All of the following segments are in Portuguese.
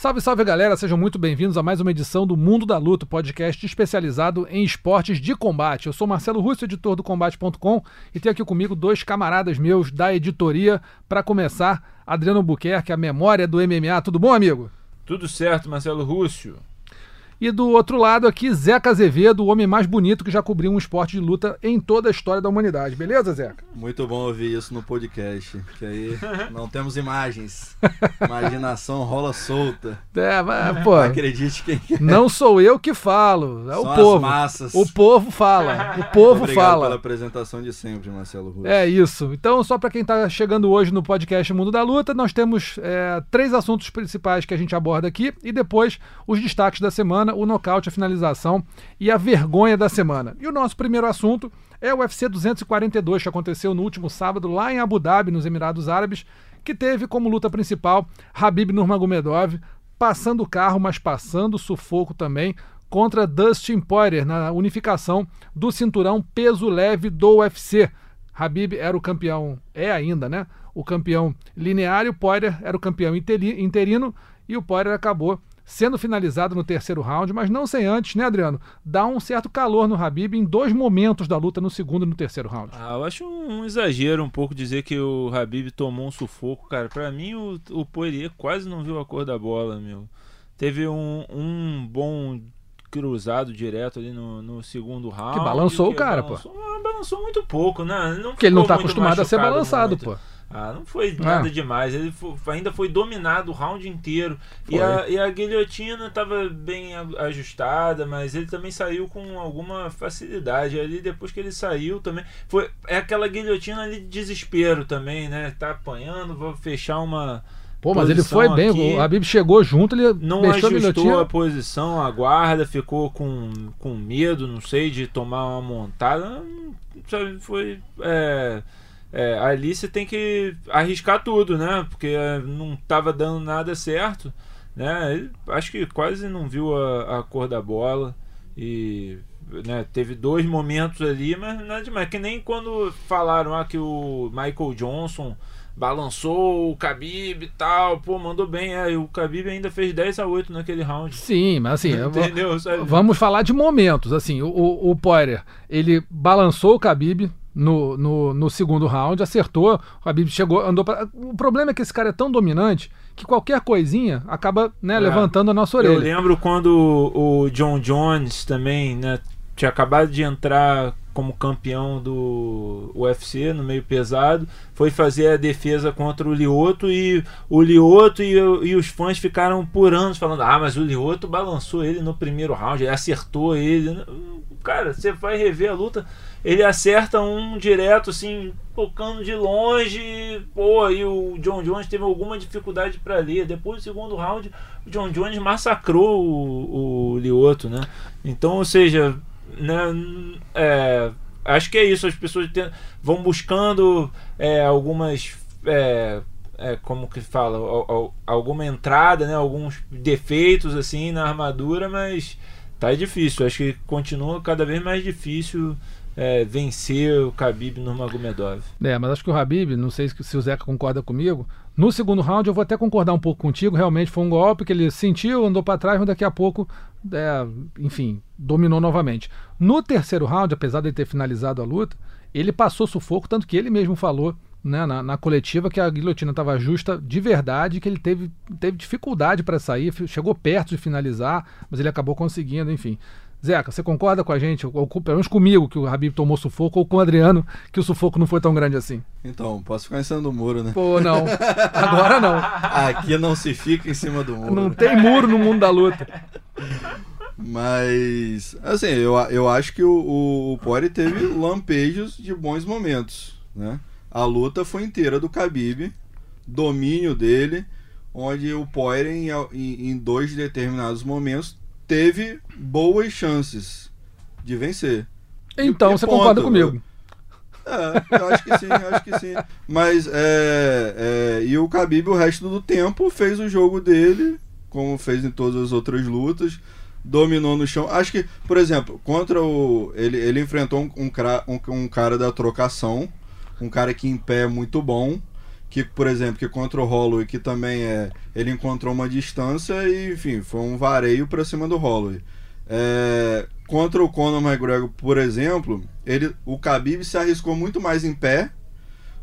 Salve, salve galera, sejam muito bem-vindos a mais uma edição do Mundo da Luta, podcast especializado em esportes de combate. Eu sou Marcelo Russo, editor do Combate.com, e tenho aqui comigo dois camaradas meus da editoria. Para começar, Adriano Buquerque, a memória do MMA. Tudo bom, amigo? Tudo certo, Marcelo Rússio. E do outro lado aqui, Zeca Azevedo, o homem mais bonito que já cobriu um esporte de luta em toda a história da humanidade. Beleza, Zeca? Muito bom ouvir isso no podcast, que aí não temos imagens. Imaginação rola solta. É, mas, pô, Acredite quem quer. não sou eu que falo, é o São as povo. massas. O povo fala, o povo Obrigado fala. pela apresentação de sempre, Marcelo Russo. É isso. Então, só para quem está chegando hoje no podcast Mundo da Luta, nós temos é, três assuntos principais que a gente aborda aqui e depois os destaques da semana, o nocaute, a finalização e a vergonha da semana. E o nosso primeiro assunto é o UFC 242, que aconteceu no último sábado lá em Abu Dhabi, nos Emirados Árabes, que teve como luta principal Habib Nurmagomedov passando o carro, mas passando sufoco também contra Dustin Poirier na unificação do cinturão peso leve do UFC. Habib era o campeão, é ainda, né? O campeão linear e o Poirier era o campeão interi- interino e o Poirier acabou sendo finalizado no terceiro round, mas não sem antes, né, Adriano? Dar um certo calor no Habib em dois momentos da luta, no segundo e no terceiro round. Ah, eu acho um exagero um pouco dizer que o Habib tomou um sufoco, cara. Pra mim, o, o Poirier quase não viu a cor da bola, meu. Teve um, um bom cruzado direto ali no, no segundo round. Que balançou o cara, balançou, pô. Balançou muito pouco, né? Não Porque ele não tá acostumado a ser balançado, muito. pô. Ah, não foi nada É. demais. Ele fo- ainda foi dominado o round inteiro. E Foi. a, e a guilhotina estava bem a- ajustada, mas ele também saiu com alguma facilidade. Ali depois que ele saiu também. Foi, é aquela guilhotina ali de desespero também, né? Tá apanhando, vou fechar uma. Pô, mas ele foi bem. aqui. O Habib chegou junto, ele Não a ajustou guilhotina. a posição, a guarda, ficou com, com medo, não sei, de tomar uma montada. Sabe, foi. é, é, ali você tem que arriscar tudo, né? Porque é, não estava dando nada certo. Né? Ele, acho que quase não viu a, a cor da bola. E né, teve dois momentos ali, mas nada demais. Que nem quando falaram ah, que o Michael Johnson balançou o Khabib e tal, pô, mandou bem. É, o Khabib ainda fez 10 a 8 naquele round. Sim, mas assim, Entendeu? Sabe? Vamos falar de momentos. Assim, o, o, o Poirier, ele balançou o Khabib no, no, no segundo round, acertou, o Khabib chegou, andou pra... O problema é que esse cara é tão dominante que qualquer coisinha acaba né, É. levantando a nossa Eu orelha. lembro quando o o John Jones também, né, tinha acabado de entrar como campeão do UFC no meio pesado, foi fazer a defesa contra o Lioto e o Lioto e, e os fãs ficaram por anos falando: "Ah, mas o Lioto balançou ele no primeiro round, ele acertou ele". Cara, você vai rever a luta, ele acerta um direto assim, tocando de longe, pô, e o John Jones teve alguma dificuldade para ler. Depois do segundo round, o John Jones massacrou o, o Lioto, né? Então, ou seja, né, é, acho que é isso. As pessoas ten- vão buscando é, algumas. é, é, como que fala? Al- al- alguma entrada, né? Alguns defeitos assim na armadura, mas tá difícil. Acho que continua cada vez mais difícil é, vencer o Khabib Nurmagomedov. É, mas acho que o Habib, não sei se se o Zeca concorda comigo, no segundo round eu vou até concordar um pouco contigo, realmente foi um golpe que ele sentiu, andou para trás, mas daqui a pouco, é, enfim, dominou novamente. No terceiro round, apesar de ele ter finalizado a luta, ele passou sufoco, tanto que ele mesmo falou né, na, na coletiva que a guilhotina estava justa de verdade, que ele teve, teve dificuldade para sair, chegou perto de finalizar, mas ele acabou conseguindo, enfim. Zeca, você concorda com a gente, ou, pelo menos comigo, que o Habib tomou sufoco, ou com o Adriano, que o sufoco não foi tão grande assim? Então, posso ficar em cima do muro, né? Pô, não. Agora não. Aqui não se fica em cima do muro. Não tem muro no mundo da luta. Mas, assim, eu, eu acho que o, o, Poirier teve lampejos de bons momentos, né? A luta foi inteira do Khabib, domínio dele, onde o Poirier, em, em dois determinados momentos, teve boas chances de vencer. Então E você ponto. concorda comigo. É, eu acho que sim, eu acho que sim. Mas, é, é, e o Khabib, o resto do tempo, fez o jogo dele, como fez em todas as outras lutas, dominou no chão. Acho que, por exemplo, contra o... Ele, ele enfrentou um, um- um cara da trocação, um cara que em pé é muito bom, que, por exemplo, que contra o Holloway, que também é... Ele encontrou uma distância e, enfim, foi um vareio pra cima do Holloway. É, contra o Conor McGregor, por exemplo, ele, o Khabib se arriscou muito mais em pé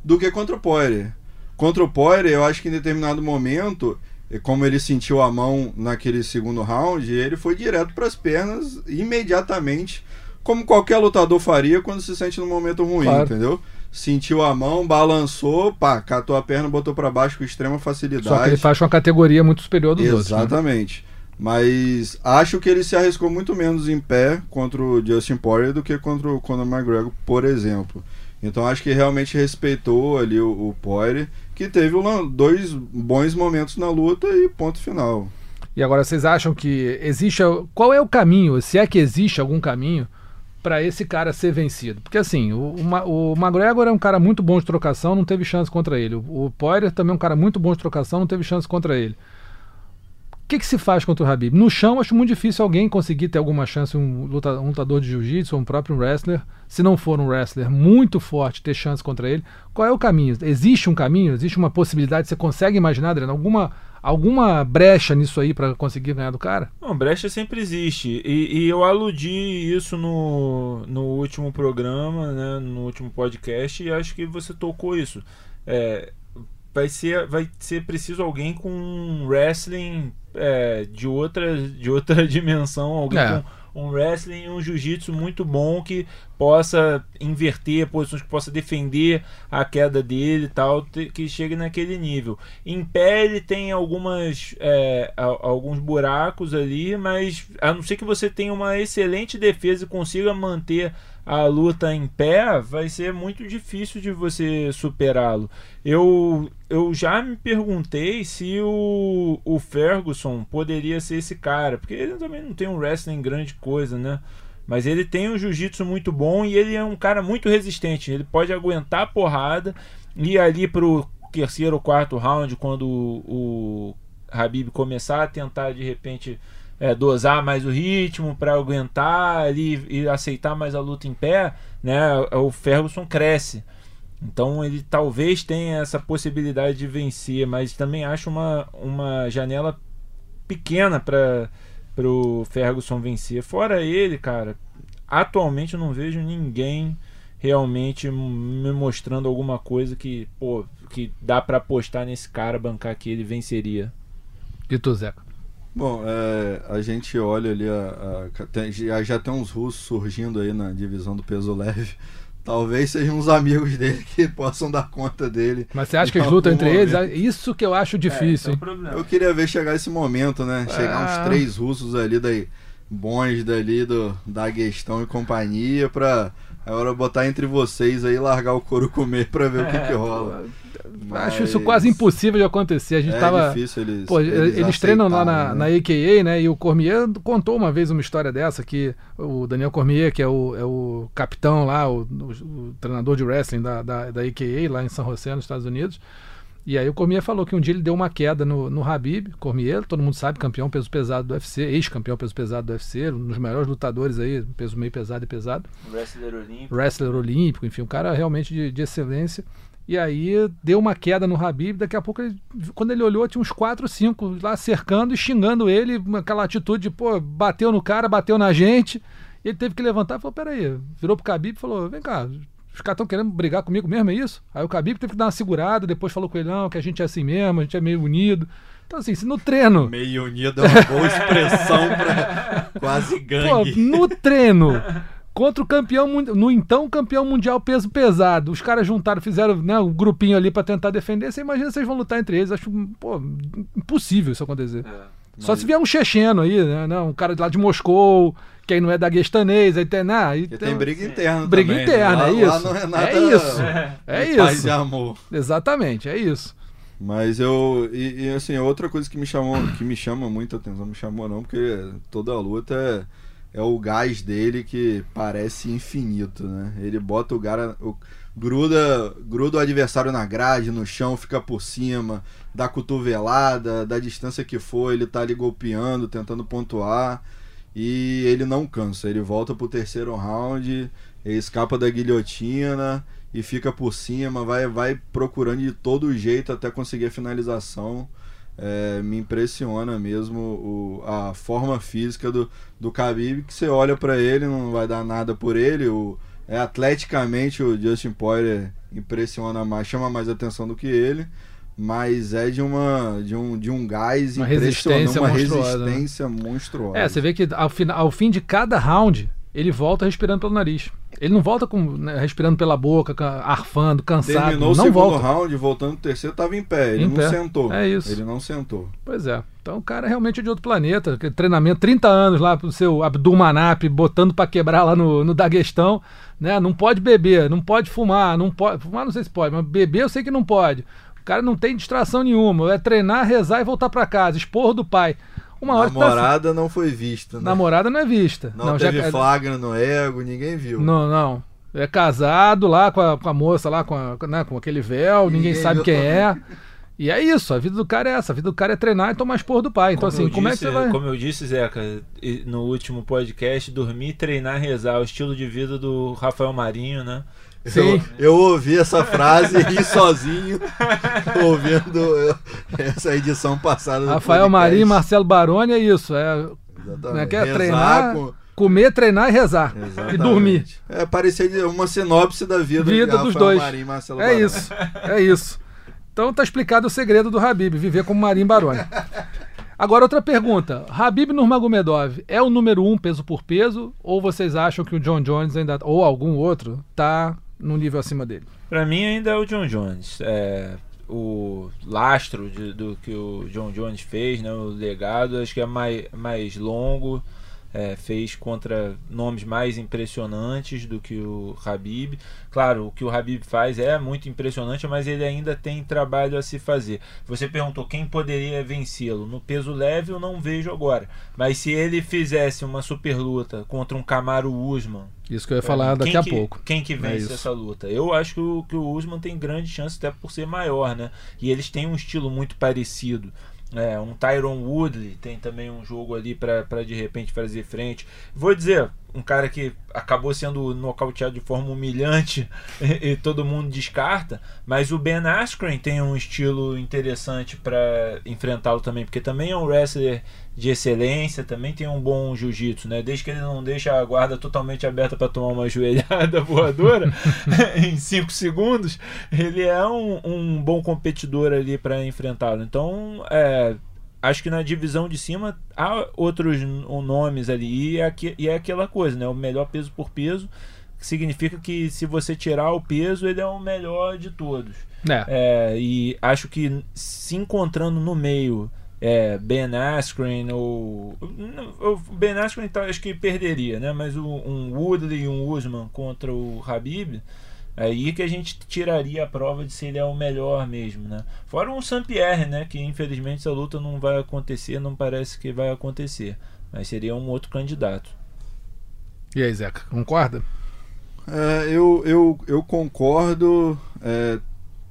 do que contra o Poirier. Contra o Poirier, eu acho que em determinado momento, como ele sentiu a mão naquele segundo round, ele foi direto para as pernas imediatamente, como qualquer lutador faria quando se sente num momento ruim, Claro. entendeu? Sentiu a mão, balançou, pá, catou a perna, botou para baixo com extrema facilidade. Só que ele faz com uma categoria muito superior dos outros. né? Exatamente. Mas acho que ele se arriscou muito menos em pé contra o Justin Poirier do que contra o Conor McGregor, por exemplo. Então acho que realmente respeitou ali o, o Poirier, que teve dois bons momentos na luta e ponto final. E agora vocês acham que existe. Qual é o caminho, se é que existe algum caminho, para esse cara ser vencido? Porque assim, o, o, o McGregor é um cara muito bom de trocação, não teve chance contra ele. O, o Poirier também é um cara muito bom de trocação, não teve chance contra ele. O que, que se faz contra o Habib? No chão, acho muito difícil alguém conseguir ter alguma chance, um, um lutador de jiu-jitsu, ou um próprio wrestler, se não for um wrestler muito forte, ter chance contra ele. Qual é o caminho? Existe um caminho? Existe uma possibilidade? Você consegue imaginar, Adriano, alguma, alguma brecha nisso aí para conseguir ganhar do cara? Não, brecha sempre existe. E, e eu aludi isso no, no último programa, né, no último podcast, e acho que você tocou isso. É, vai, ser, vai ser preciso alguém com um wrestling é, de, outra, de outra dimensão, alguém É. com um wrestling e um jiu-jitsu muito bom que possa inverter posições, que possa defender a queda dele e tal, que chegue naquele nível. Em pé ele tem algumas é, alguns buracos ali, mas a não ser que você tenha uma excelente defesa e consiga manter a luta em pé, vai ser muito difícil de você superá-lo. Eu, eu já me perguntei se o, o Ferguson poderia ser esse cara, porque ele também não tem um wrestling grande coisa, né? Mas ele tem um jiu-jitsu muito bom e ele é um cara muito resistente. Ele pode aguentar a porrada e ali pro terceiro ou quarto round, quando o, o Habib começar a tentar de repente é, dosar mais o ritmo para aguentar ali e aceitar mais a luta em pé, né? O Ferguson cresce. Então ele talvez tenha essa possibilidade de vencer, mas também acho uma, uma janela pequena para o Ferguson vencer. Fora ele, cara, atualmente eu não vejo ninguém realmente me mostrando alguma coisa que, pô, que dá para apostar nesse cara, bancar que ele venceria. E tu, Zeca? Bom, é, a gente olha ali, a, a- tem- já, já tem uns russos surgindo aí na divisão do peso leve. Talvez sejam uns amigos dele que possam dar conta dele. Mas você acha que eles lutam entre eles? momento. Isso que eu acho difícil, hein? problema. Eu queria ver chegar esse momento, né? Chegar Ah. uns três russos ali, daí, bons dali do, da Guestão e companhia, pra agora botar entre vocês aí e largar o couro comer pra ver o que, que rola. Acho isso Mas quase impossível de acontecer. A gente É tava. difícil eles. Pô, eles, treinam lá na, aceitarem, na né? AKA, né? E o Cormier contou uma vez uma história dessa que o Daniel Cormier, que é o, é o capitão lá, o, o- o treinador de wrestling da, da, da AKA lá em São José, nos Estados Unidos. E aí o Cormier falou que um dia ele deu uma queda no, no Habib, Cormier, todo mundo sabe, campeão peso pesado do UFC, ex-campeão peso pesado do UFC, um dos melhores lutadores aí, peso meio pesado e pesado Wrestler olímpico. wrestler olímpico, enfim, um cara realmente de, de excelência. E aí deu uma queda no Habib, daqui a pouco, ele- quando ele olhou, tinha uns 4, 5 lá cercando e xingando ele, aquela atitude de, pô, bateu no cara, bateu na gente. Ele teve que levantar e falou, peraí, virou pro Khabib e falou, vem cá, os caras estão querendo brigar comigo mesmo, é isso? Aí o Khabib teve que dar uma segurada, depois falou com ele, não, que a gente é assim mesmo, a gente é meio unido. Então assim, se no treino... Meio unido é uma boa expressão pra quase Pô, gangue. no treino contra o campeão no então campeão mundial peso pesado, os caras juntaram, fizeram né, um grupinho ali pra tentar defender. Você imagina se eles vão lutar entre eles? Acho pô, impossível isso acontecer. Só se vier um checheno aí, né? Não, um cara de lá de Moscou, que aí não é daguestanês, aí tem, né, aí tem- tem briga interna Briga também, interna, né? é Lá- lá isso. não é nada É isso. É de Paz isso. e amor. Exatamente, é isso. Mas eu. E, e, assim, outra coisa que me chamou, que me chama muita atenção, me chamou não, porque toda luta é o gás dele que parece infinito, né? Ele bota o cara. O, gruda, gruda o adversário na grade, no chão, fica por cima, dá cotovelada, da distância que for, ele tá ali golpeando, tentando pontuar. E ele não cansa, ele volta pro terceiro round, escapa da guilhotina e fica por cima, vai, vai procurando de todo jeito até conseguir a finalização. É, me impressiona mesmo o, a forma física do, do Khabib, que você olha para ele, não vai dar nada por ele. O, é, atleticamente o Justin Poirier impressiona mais, chama mais atenção do que ele, mas é de uma de um, de um gás uma resistência uma monstruosa, né? resistência monstruosa. É, você vê que ao, fina, ao fim de cada round, ele volta respirando pelo nariz. Ele não volta com, né, respirando pela boca, ca- arfando, cansado. Terminou o não segundo volta. round, voltando pro terceiro, tava em pé. Ele Em não pé. sentou. É isso. Ele não sentou. Pois é. Então o cara é realmente de outro planeta. Treinamento, 30 anos lá pro seu Abdul Manap, botando pra quebrar lá no, no Daguestão. Né? Não pode beber, não pode fumar, não pode. Fumar não sei se pode, mas beber eu sei que não pode. O cara não tem distração nenhuma. É treinar, rezar e voltar pra casa. Esporro do pai. Uma hora tá- Namorada não foi vista, né? Namorada não é vista. Não, já- teve flagra no ego, ninguém viu. Não, não. É casado lá com a, com a moça lá, com, a- né, com aquele véu, ninguém, Ninguém sabe quem também. é. E é isso, a vida do cara é essa. A vida do cara é treinar e tomar esporro do pai. Então, assim, eu como é que disse- você vai. Como eu disse, Zeca, e- no último podcast, dormir, treinar, rezar, o estilo de vida do Rafael Marinho, né? Sim. Eu, eu ouvi essa frase e ri sozinho, ouvindo essa edição passada do Rafael. Marinho e Marcelo Baroni é isso. É, é que é Rezar treinar, com- comer, treinar e rezar. E Exatamente. dormir. É, parecia de- uma sinopse da vida, Vida dos dois. Marinho e É Baroni. isso. É isso. Então tá explicado o segredo do Habib, viver como Marinho Baroni. Agora outra pergunta. Habib Nurmagomedov é o número um peso por peso ou vocês acham que o John Jones ainda ou algum outro tá num nível acima dele? Pra mim ainda é o John Jones. É, o lastro de- do que o John Jones fez, né, o legado, acho que é mais, mais longo. É, fez contra nomes mais impressionantes do que o Habib. Claro, o que o Habib faz é muito impressionante, mas ele ainda tem trabalho a se fazer. Você perguntou quem poderia vencê-lo. No peso leve eu não vejo agora. Mas se ele fizesse uma super luta contra um Camaro Usman, Isso que eu ia falar daqui a que- pouco. Quem que vence isso. essa luta? Eu acho que o, que o Usman tem grande chance, até por ser maior, né? E eles têm um estilo muito parecido. É, um Tyron Woodley tem também um jogo ali para de repente fazer frente. Vou dizer, um cara que acabou sendo nocauteado de forma humilhante e, e todo mundo descarta, mas o Ben Askren tem um estilo interessante para enfrentá-lo também, porque também é um wrestler de excelência, também tem um bom jiu-jitsu, né? Desde que ele não deixa a guarda totalmente aberta para tomar uma joelhada voadora em 5 segundos, ele é um, um bom competidor ali para enfrentá-lo. Então, é, acho que na divisão de cima há outros nomes ali e é, aqui- e é aquela coisa, né? O melhor peso por peso que significa que se você tirar o peso, ele é o melhor de todos. É. É, e acho que se encontrando no meio é, Ben Askren ou o Ben Askren tá, acho que perderia, né? Mas o, um Woodley e um Usman contra o Habib aí que a gente tiraria a prova de se ele é o melhor mesmo, né? Fora um Saint-Pierre, né? Que infelizmente essa luta não vai acontecer, não parece que vai acontecer, mas seria um outro candidato. E aí, Zeca, concorda? É, eu, eu, eu concordo, é,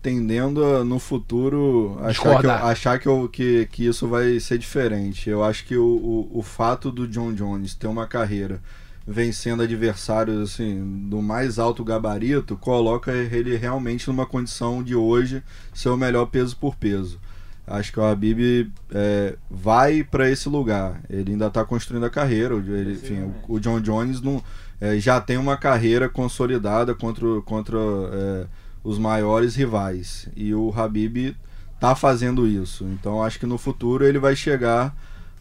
tendendo a, no futuro achar, que, eu- achar que, eu- que, que isso vai ser diferente. Eu acho que o, o, o fato do John Jones ter uma carreira vencendo adversários assim do mais alto gabarito coloca ele realmente numa condição de hoje ser o melhor peso por peso. Acho que o Habib é, vai para esse lugar. Ele ainda está construindo a carreira. Ele, enfim, o, o John Jones não, é, já tem uma carreira consolidada contra, contra é, os maiores rivais. E o Habib tá fazendo isso. Então acho que no futuro ele vai chegar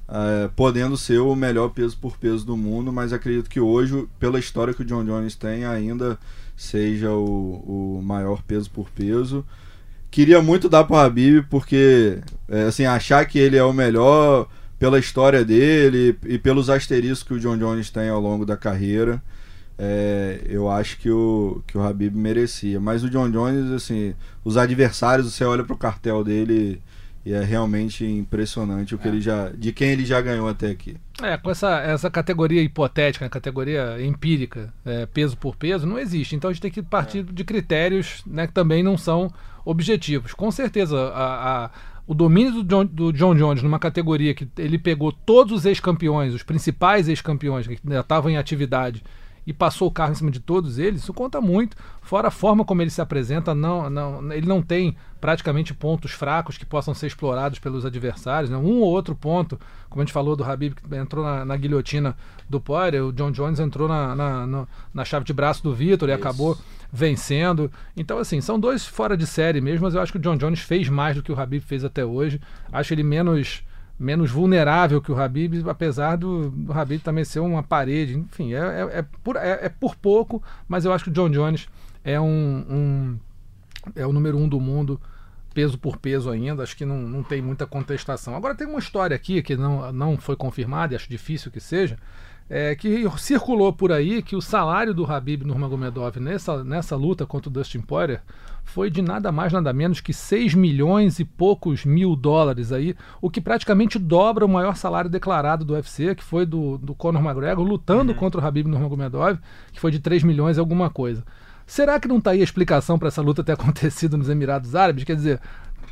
é, podendo ser o melhor peso por peso do mundo, mas acredito que hoje, pela história que o John Jones tem, ainda seja o, o maior peso por peso. Queria muito dar pro Habib, porque é, assim, achar que ele é o melhor pela história dele e pelos asteriscos que o John Jones tem ao longo da carreira. é, eu acho que o, que o Habib merecia. Mas o John Jones, assim, os adversários, você olha pro cartel dele E é realmente impressionante o que ele já, de quem ele já ganhou até aqui. É, com essa, essa categoria hipotética, né, categoria empírica, é, peso por peso, não existe. Então a gente tem que partir de critérios né, que também não são objetivos. Com certeza, a, a, o domínio do John, do John Jones numa categoria que ele pegou todos os ex-campeões, os principais ex-campeões que ainda estavam em atividade e passou o carro em cima de todos eles, isso conta muito. Fora a forma como ele se apresenta, não, não, ele não tem praticamente pontos fracos que possam ser explorados pelos adversários. Né? Um ou outro ponto, como a gente falou do Habib, que entrou na, na guilhotina do Poirier, o John Jones entrou na, na, na, na chave de braço do Vitor e acabou vencendo. Então, assim, são dois fora de série mesmo, mas eu acho que o John Jones fez mais do que o Habib fez até hoje. Acho ele menos menos vulnerável que o Habib, apesar do, do Habib também ser uma parede. Enfim, é, é, é por, é, é, por pouco, mas eu acho que o John Jones é um, um, é o número um do mundo, peso por peso ainda. Acho que não, não tem muita contestação. Agora tem uma história aqui que não, não foi confirmada e acho difícil que seja. É, que circulou por aí que o salário do Habib Nurmagomedov nessa, nessa luta contra o Dustin Poirier foi de nada mais nada menos que 6 milhões e poucos mil dólares aí, o que praticamente dobra o maior salário declarado do UFC, que foi do, do Conor McGregor lutando uhum. contra o Habib Nurmagomedov, que foi de 3 milhões e alguma coisa. Será que não está aí a explicação para essa luta ter acontecido nos Emirados Árabes? Quer dizer,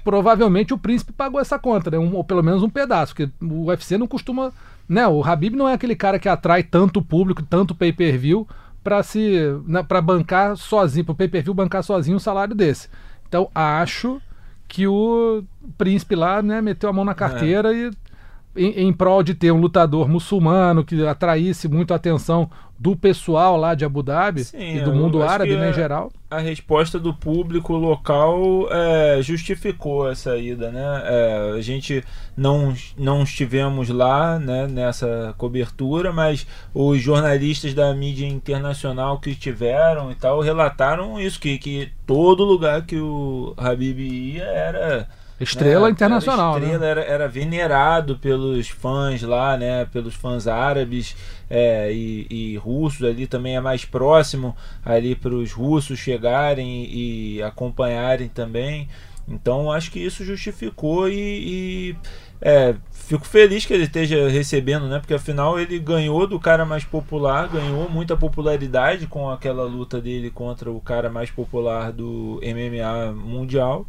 provavelmente o príncipe pagou essa conta, né? Um, ou pelo menos um pedaço, porque o UFC não costuma, né? O Habib não é aquele cara que atrai tanto público, tanto pay-per-view para se para bancar sozinho, para o pay-per-view bancar sozinho um salário desse. Então acho que o príncipe lá, né, meteu a mão na carteira é. e em, em prol de ter um lutador muçulmano que atraísse muito a atenção do pessoal lá de Abu Dhabi Sim, e do mundo árabe né, em geral. A resposta do público local é, justificou essa ida, né? É, a gente não, não estivemos lá né, nessa cobertura, mas os jornalistas da mídia internacional que estiveram e tal relataram isso, que, que todo lugar que o Habib ia era Estrela né? internacional, era estrela, né? Era, era, venerado pelos fãs lá, né? Pelos fãs árabes é, e, e, russos ali também é mais próximo ali para os russos chegarem e acompanharem também. Então acho que isso justificou e, e é, fico feliz que ele esteja recebendo, né? Porque afinal ele ganhou do cara mais popular, ganhou muita popularidade com aquela luta dele contra o cara mais popular do MMA mundial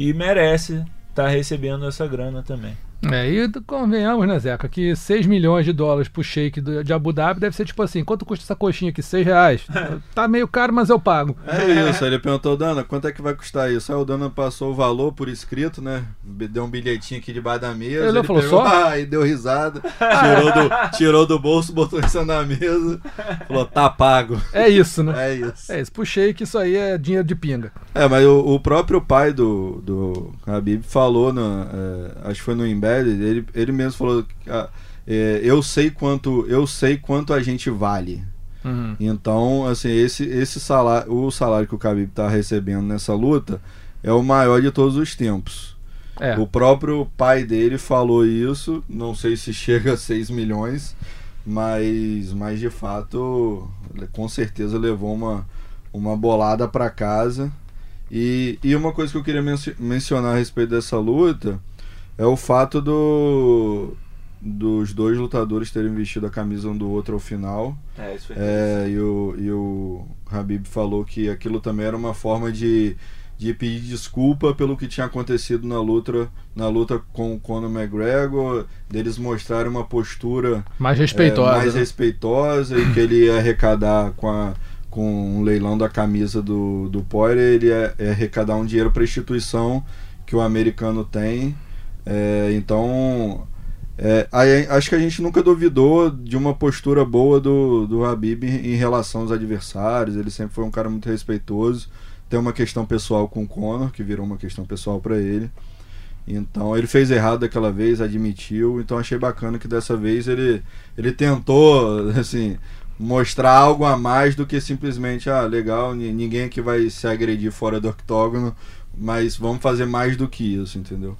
e merece estar tá recebendo essa grana também. É, e convenhamos, né, Zeca, que 6 milhões de dólares pro shake de Abu Dhabi deve ser tipo assim, quanto custa essa coxinha aqui? 6 reais? tá meio caro, mas eu pago. É isso, ele perguntou, Dana, quanto é que vai custar isso? Aí o Dana passou o valor por escrito, né? Deu um bilhetinho aqui debaixo da mesa. Ele, ele falou pegou, só? Ah, e deu risada, tirou do, tirou do bolso, botou isso na mesa, falou, tá pago. É isso, né? É isso. É isso, pro shake isso aí é dinheiro de pinga. É, mas o, o próprio pai do, do Habib falou, no, é, acho que foi no Embed, ele, ele mesmo falou que ah, é, eu sei quanto eu sei quanto a gente vale. Uhum. Então, assim, esse, esse salário, o salário que o Khabib está recebendo nessa luta é o maior de todos os tempos. É. O próprio pai dele falou isso, não sei se chega a 6 milhões, mas, mas de fato, com certeza levou uma, uma bolada para casa. E, e uma coisa que eu queria men mencionar a respeito dessa luta é o fato do dos dois lutadores terem vestido a camisa um do outro ao final. É, isso foi é, e, o, e o Habib falou que aquilo também era uma forma de, de pedir desculpa pelo que tinha acontecido na luta, na luta com o Conor McGregor, deles mostrarem uma postura mais respeitosa, é, mais né? respeitosa e que ele ia arrecadar com a com um leilão da camisa do, do Poirier, ele ia, ia arrecadar um dinheiro para a instituição que o americano tem é, então, é, acho que a gente nunca duvidou de uma postura boa do, do Habib em relação aos adversários. Ele sempre foi um cara muito respeitoso. Tem uma questão pessoal com o Conor, que virou uma questão pessoal para ele. Então ele fez errado daquela vez, admitiu. Então achei bacana que dessa vez ele, ele tentou assim mostrar algo a mais do que simplesmente ah legal ninguém aqui vai se agredir fora do octógono, mas vamos fazer mais do que isso, entendeu?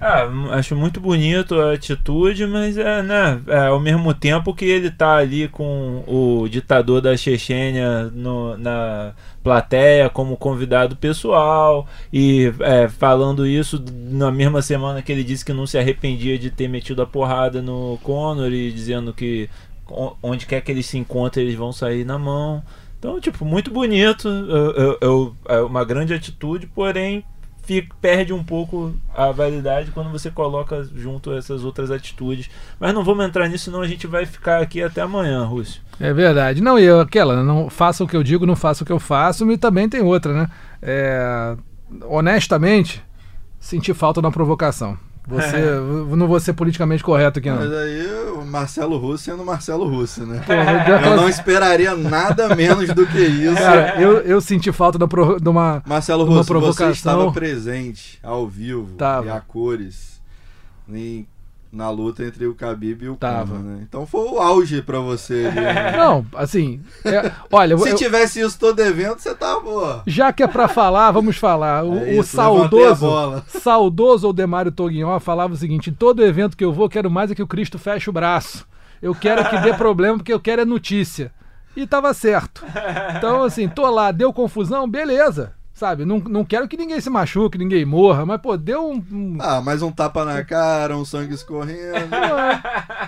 Ah, acho muito bonito a atitude, mas é, né, é, ao mesmo tempo que ele tá ali com o ditador da Chechênia no- na plateia como convidado pessoal e é, falando isso na mesma semana que ele disse que não se arrependia de ter metido a porrada no Conor e dizendo que onde quer que eles se encontrem eles vão sair na mão. Então, tipo, muito bonito, é uma grande atitude, porém fica- perde um pouco a validade quando você coloca junto essas outras atitudes. Mas não vamos entrar nisso, senão a gente vai ficar aqui até amanhã, Rússio. É verdade. Não, e eu, aquela, não faça o que eu digo, não faça o que eu faço, e também tem outra, né? É, honestamente, senti falta da provocação. Você, não vou ser politicamente correto aqui, Mas não. aí o Marcelo Russo sendo Marcelo Russo, né? Pô, eu não esperaria nada menos do que isso. Cara, eu, eu senti falta da pro- de uma. Marcelo uma Russo, você provocação. estava presente, ao vivo, Tava. e a cores, em- na luta entre o Khabib e o Tava. Né? Então foi o auge pra você. ali, né? Não, assim. é- olha, Se eu- tivesse isso todo evento, você tava, pô. já que é pra falar, vamos falar. O, É o isso, levantei a saudoso. Saudoso Odemário Toguinho falava o seguinte: todo evento que eu vou, quero mais é que o Cristo feche o braço. Eu quero que dê problema, porque eu quero é notícia. E tava certo. Então, assim, tô lá, deu confusão, beleza. Sabe? Não, não quero que ninguém se machuque, ninguém morra, mas, pô, deu um. um- Ah, mais um tapa na cara, um sangue escorrendo.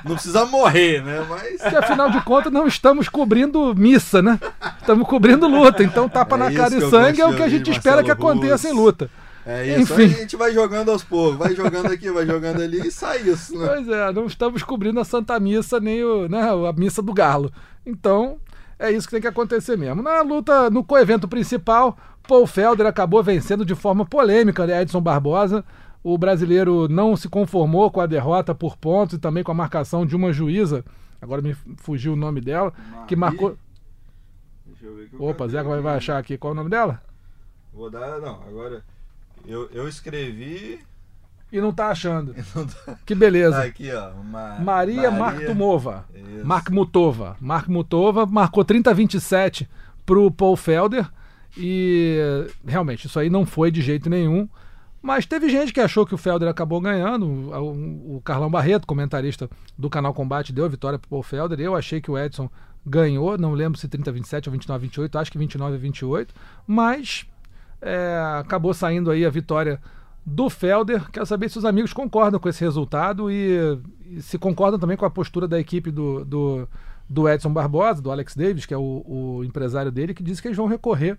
Não precisa morrer, né? Mas. que afinal de contas não estamos cobrindo missa, né? Estamos cobrindo luta. Então, tapa É na cara e sangue é o que a gente espera que aconteça em Russo. luta. É isso. Enfim. Aí a gente vai jogando aos poucos, vai jogando aqui, vai jogando ali e sai isso, né? Pois é, não estamos cobrindo a Santa Missa nem o, né, a missa do Galo. Então, é isso que tem que acontecer mesmo. Na luta, no coevento principal, Paul Felder acabou vencendo de forma polêmica né, Edson Barbosa. O brasileiro não se conformou com a derrota por pontos e também com a marcação de uma juíza. Agora me fugiu o nome dela, que marcou. Deixa eu ver que eu Opa, Zé vai, vai achar aqui qual é o nome dela? Vou dar, não, agora. Eu, eu escrevi. E não tá achando. Não tá- Que beleza. Tá aqui, ó. Ma- Maria Marktumova. Isso. Mark Mutova. Mark Mutova marcou 30 a 27 pro Paul Felder. E realmente, isso aí não foi de jeito nenhum. Mas teve gente que achou que o Felder acabou ganhando. O, o Carlão Barreto, comentarista do canal Combate, deu a vitória pro Paul Felder. Eu achei que o Edson ganhou. Não lembro se 30 a 27 ou 29 a 28. Acho que 29 a 28. Mas é, acabou saindo aí a vitória do Felder. Quero saber se os amigos concordam com esse resultado e, e se concordam também com a postura da equipe do, do, do Edson Barbosa, do Alex Davis, que é o, o empresário dele, que diz que eles vão recorrer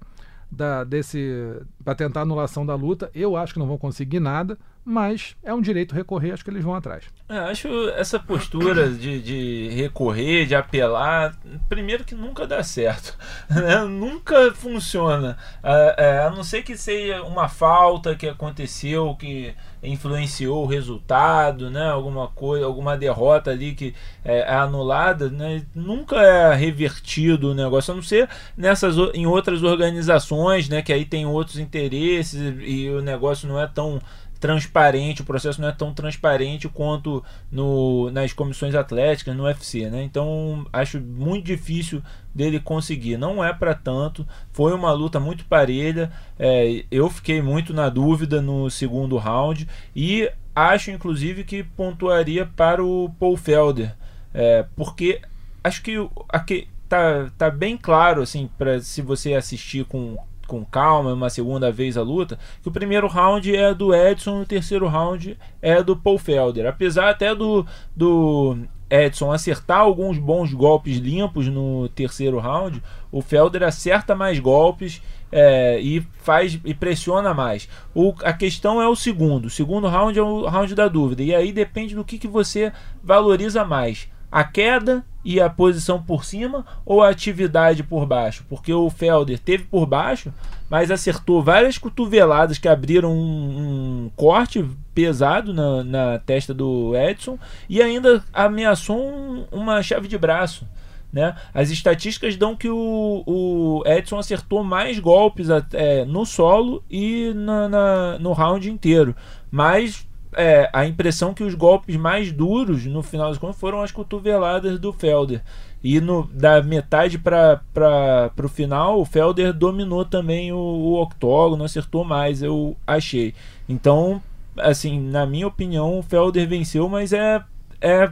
da, desse para tentar anulação da luta. Eu acho que não vão conseguir nada, mas é um direito recorrer, acho que eles vão atrás. É, acho essa postura de, de recorrer, de apelar, primeiro que nunca dá certo, né? nunca funciona, a, é, a não ser que seja uma falta que aconteceu, que influenciou o resultado, né? alguma coisa, alguma derrota ali que é, é anulada, né? nunca é revertido o negócio, a não ser nessas, em outras organizações, né? que aí tem outros interesses e o negócio não é tão transparente, o processo não é tão transparente quanto no, nas comissões atléticas, no UFC, né? Então acho muito difícil dele conseguir. Não é para tanto. Foi uma luta muito parelha. É, eu fiquei muito na dúvida no segundo round e acho inclusive que pontuaria para o Paul Felder, é, porque acho que aqui tá, tá bem claro assim para se você assistir com com calma, uma segunda vez a luta, que o primeiro round é do Edson e o terceiro round é do Paul Felder. Apesar até do, do Edson acertar alguns bons golpes limpos no terceiro round, o Felder acerta mais golpes é, e faz e pressiona mais. O, a questão é o segundo. O segundo round é o round da dúvida. E aí depende do que, que você valoriza mais. A queda e a posição por cima ou a atividade por baixo? Porque o Felder teve por baixo, mas acertou várias cotoveladas que abriram um, um corte pesado na, na testa do Edson e ainda ameaçou um- uma chave de braço. Né? As estatísticas dão que o, o Edson acertou mais golpes até no solo e na, na- no round inteiro. Mas é, a impressão que os golpes mais duros no final das contas foram as cotoveladas do Felder. E no, da metade para o final, o Felder dominou também o, o octógono, acertou mais, eu achei. Então, assim, na minha opinião, o Felder venceu, mas é, é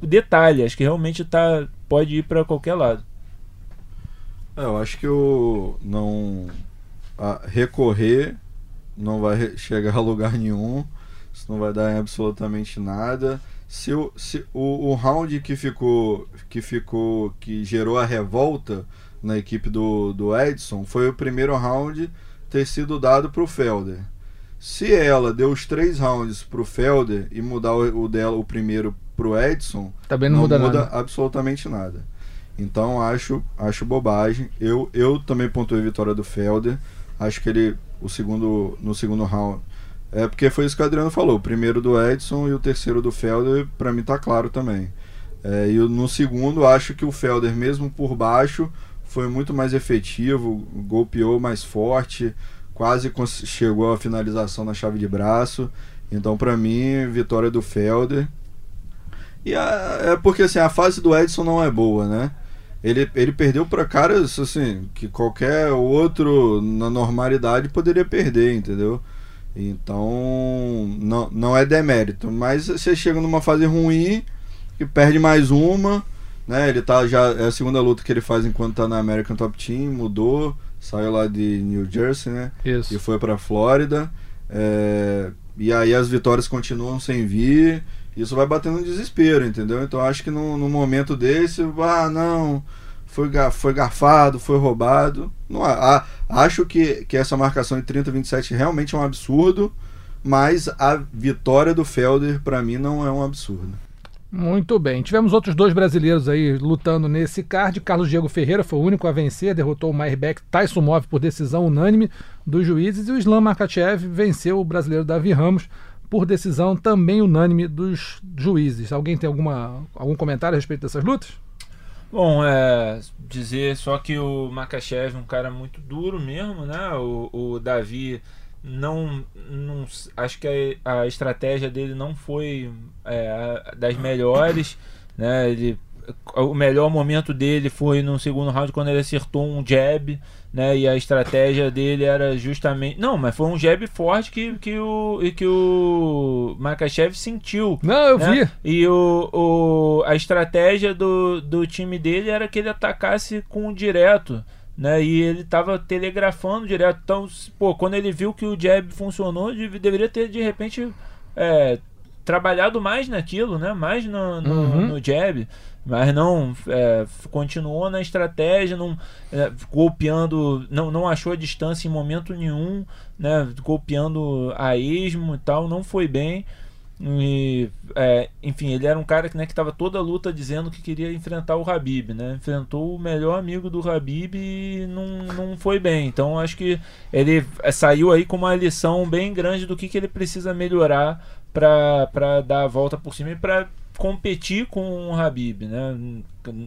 detalhe. Acho que realmente tá, pode ir para qualquer lado. É, eu acho que o não a recorrer não vai chegar a lugar nenhum, isso não vai dar em absolutamente nada. Se o, se o, o round que ficou que ficou que gerou a revolta na equipe do, do Edson foi o primeiro round ter sido dado para o Felder. Se ela deu os três rounds para o Felder e mudar o, o, dela o primeiro para o Edson, Também não, muda, muda nada. absolutamente nada. Então acho acho bobagem. Eu, eu também pontuei a vitória do Felder. Acho que ele o segundo no segundo round é porque foi isso que o Adriano falou. O primeiro do Edson e o terceiro do Felder, para mim tá claro também. É, e no segundo, acho que o Felder, mesmo por baixo, foi muito mais efetivo, golpeou mais forte, quase chegou à finalização na chave de braço. Então, para mim, vitória do Felder. E a, é porque assim, a fase do Edson não é boa, né? Ele, ele perdeu para caras assim, que qualquer outro na normalidade poderia perder, entendeu? Então, não, não é demérito. Mas você chega numa fase ruim, que perde mais uma, né? Ele tá já. É a segunda luta que ele faz enquanto tá na American Top Team, mudou, saiu lá de New Jersey, né? Isso. E foi pra Flórida. É, e aí as vitórias continuam sem vir. Isso vai batendo um desespero, entendeu? Então acho que no, no momento desse, ah, não foi, foi garfado, foi roubado. Não, a, acho que, que essa marcação de 30-27 realmente é um absurdo, mas a vitória do Felder, para mim, não é um absurdo. Muito bem. Tivemos outros dois brasileiros aí lutando nesse card. Carlos Diego Ferreira foi o único a vencer, derrotou o Mairbeck Tyson Move por decisão unânime dos juízes. E o Islam Makachev venceu o brasileiro Davi Ramos por decisão também unânime dos juízes. Alguém tem alguma, algum comentário a respeito dessas lutas? Bom, é dizer só que o Makachev é um cara muito duro mesmo, né? O, o Davi não, não acho que a, a estratégia dele não foi é, das melhores, né? Ele o melhor momento dele foi no segundo round quando ele acertou um jab, né? E a estratégia dele era justamente. Não, mas foi um jab forte que, que, o, que o Makachev sentiu. Não, eu né? vi. E o, o, a estratégia do, do time dele era que ele atacasse com o direto. Né, e ele estava telegrafando direto. Então, pô, quando ele viu que o jab funcionou, deveria ter de repente é, trabalhado mais naquilo, né? Mais no, no, uhum. no jab mas não é, continuou na estratégia, não é, golpeando, não, não achou a distância em momento nenhum, né, golpeando a esmo e tal, não foi bem. E, é, enfim, ele era um cara que né, estava toda a luta dizendo que queria enfrentar o Habib, né? Enfrentou o melhor amigo do Habib e não, não foi bem. Então acho que ele é, saiu aí com uma lição bem grande do que, que ele precisa melhorar para dar a volta por cima e para competir com o Habib, né?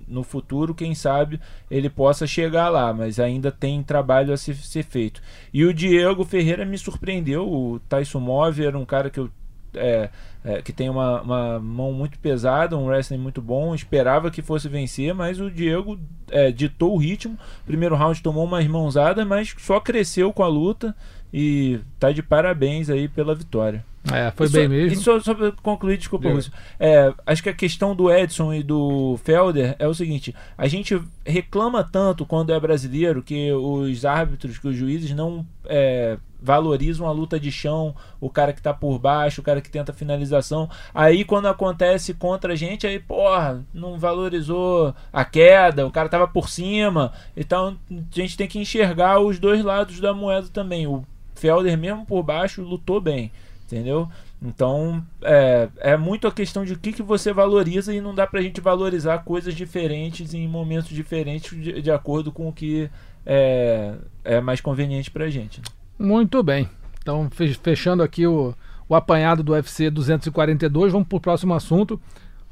No futuro, quem sabe ele possa chegar lá, mas ainda tem trabalho a ser, feito. E o Diego Ferreira me surpreendeu. O Tyson Move era um cara que eu é, é, que tem uma, uma, mão muito pesada, um wrestling muito bom. Esperava que fosse vencer, mas o Diego é, ditou o ritmo. Primeiro round tomou umas mãozadas, mas só cresceu com a luta e tá de parabéns aí pela vitória. É, foi bem mesmo. E só, só para concluir, desculpa, Lúcio. É, acho que a questão do Edson e do Felder é o seguinte: a gente reclama tanto quando é brasileiro que os árbitros, que os juízes não é, valorizam a luta de chão, o cara que tá por baixo, o cara que tenta finalização. Aí quando acontece contra a gente, aí, porra, não valorizou a queda, o cara tava por cima. Então a gente tem que enxergar os dois lados da moeda também. O Felder, mesmo por baixo, lutou bem entendeu? Então é, é muito a questão de o que, que você valoriza e não dá pra gente valorizar coisas diferentes em momentos diferentes de, de acordo com o que é, é mais conveniente pra gente. Né? Muito bem. Então, fechando aqui o, o apanhado do UFC 242, vamos pro próximo assunto.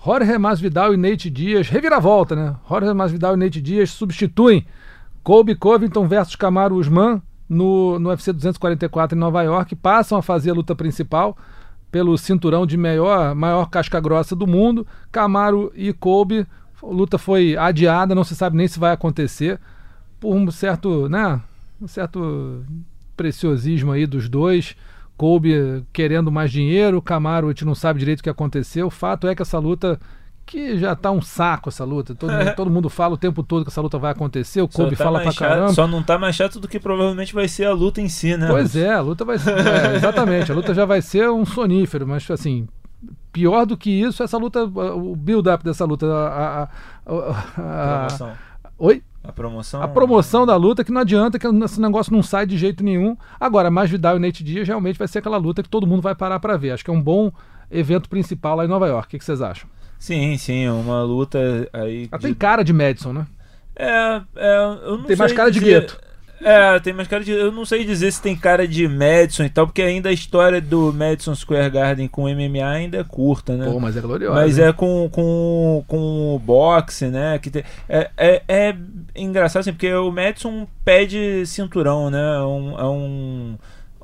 Jorge Masvidal e Nate Dias, reviravolta, né? Jorge Masvidal e Nate Dias substituem Colby Covington versus Kamaru Usman no, no UFC 244 em Nova York, passam a fazer a luta principal pelo cinturão de maior, maior casca grossa do mundo. Camaro e Kobe, a luta foi adiada, não se sabe nem se vai acontecer, por um certo, né, um certo preciosismo aí dos dois. Kobe querendo mais dinheiro, Camaro a gente não sabe direito o que aconteceu. O fato é que essa luta que já tá um saco essa luta. Todo, mundo, todo mundo fala o tempo todo que essa luta vai acontecer. O Kobe tá fala pra chato- caramba. Só não tá mais chato do que provavelmente vai ser a luta em si, né? Pois é, a luta vai ser. é, exatamente, a luta já vai ser um sonífero, mas assim. Pior do que isso, essa luta, o build-up dessa luta. A, a- a- a- Promoção. Oi? A promoção. A promoção da luta que não adianta, que esse negócio não sai de jeito nenhum. Agora, mais Vidal e Nate Diaz realmente vai ser aquela luta que todo mundo vai parar pra ver. Acho que é um bom evento principal lá em Nova York. O que vocês acham? Sim, sim, uma luta aí. Ela de- tem cara de Madison, né? É, é, eu não Tem mais cara de dizer- gueto. É, tem mais cara de. Eu não sei dizer se tem cara de Madison e tal, porque ainda a história do Madison Square Garden com MMA ainda é curta, né? Pô, mas é gloriosa. Mas é com, com, com o boxe, né? Que tem, é, é, é engraçado assim, porque o Madison pede cinturão, né? É um, é um-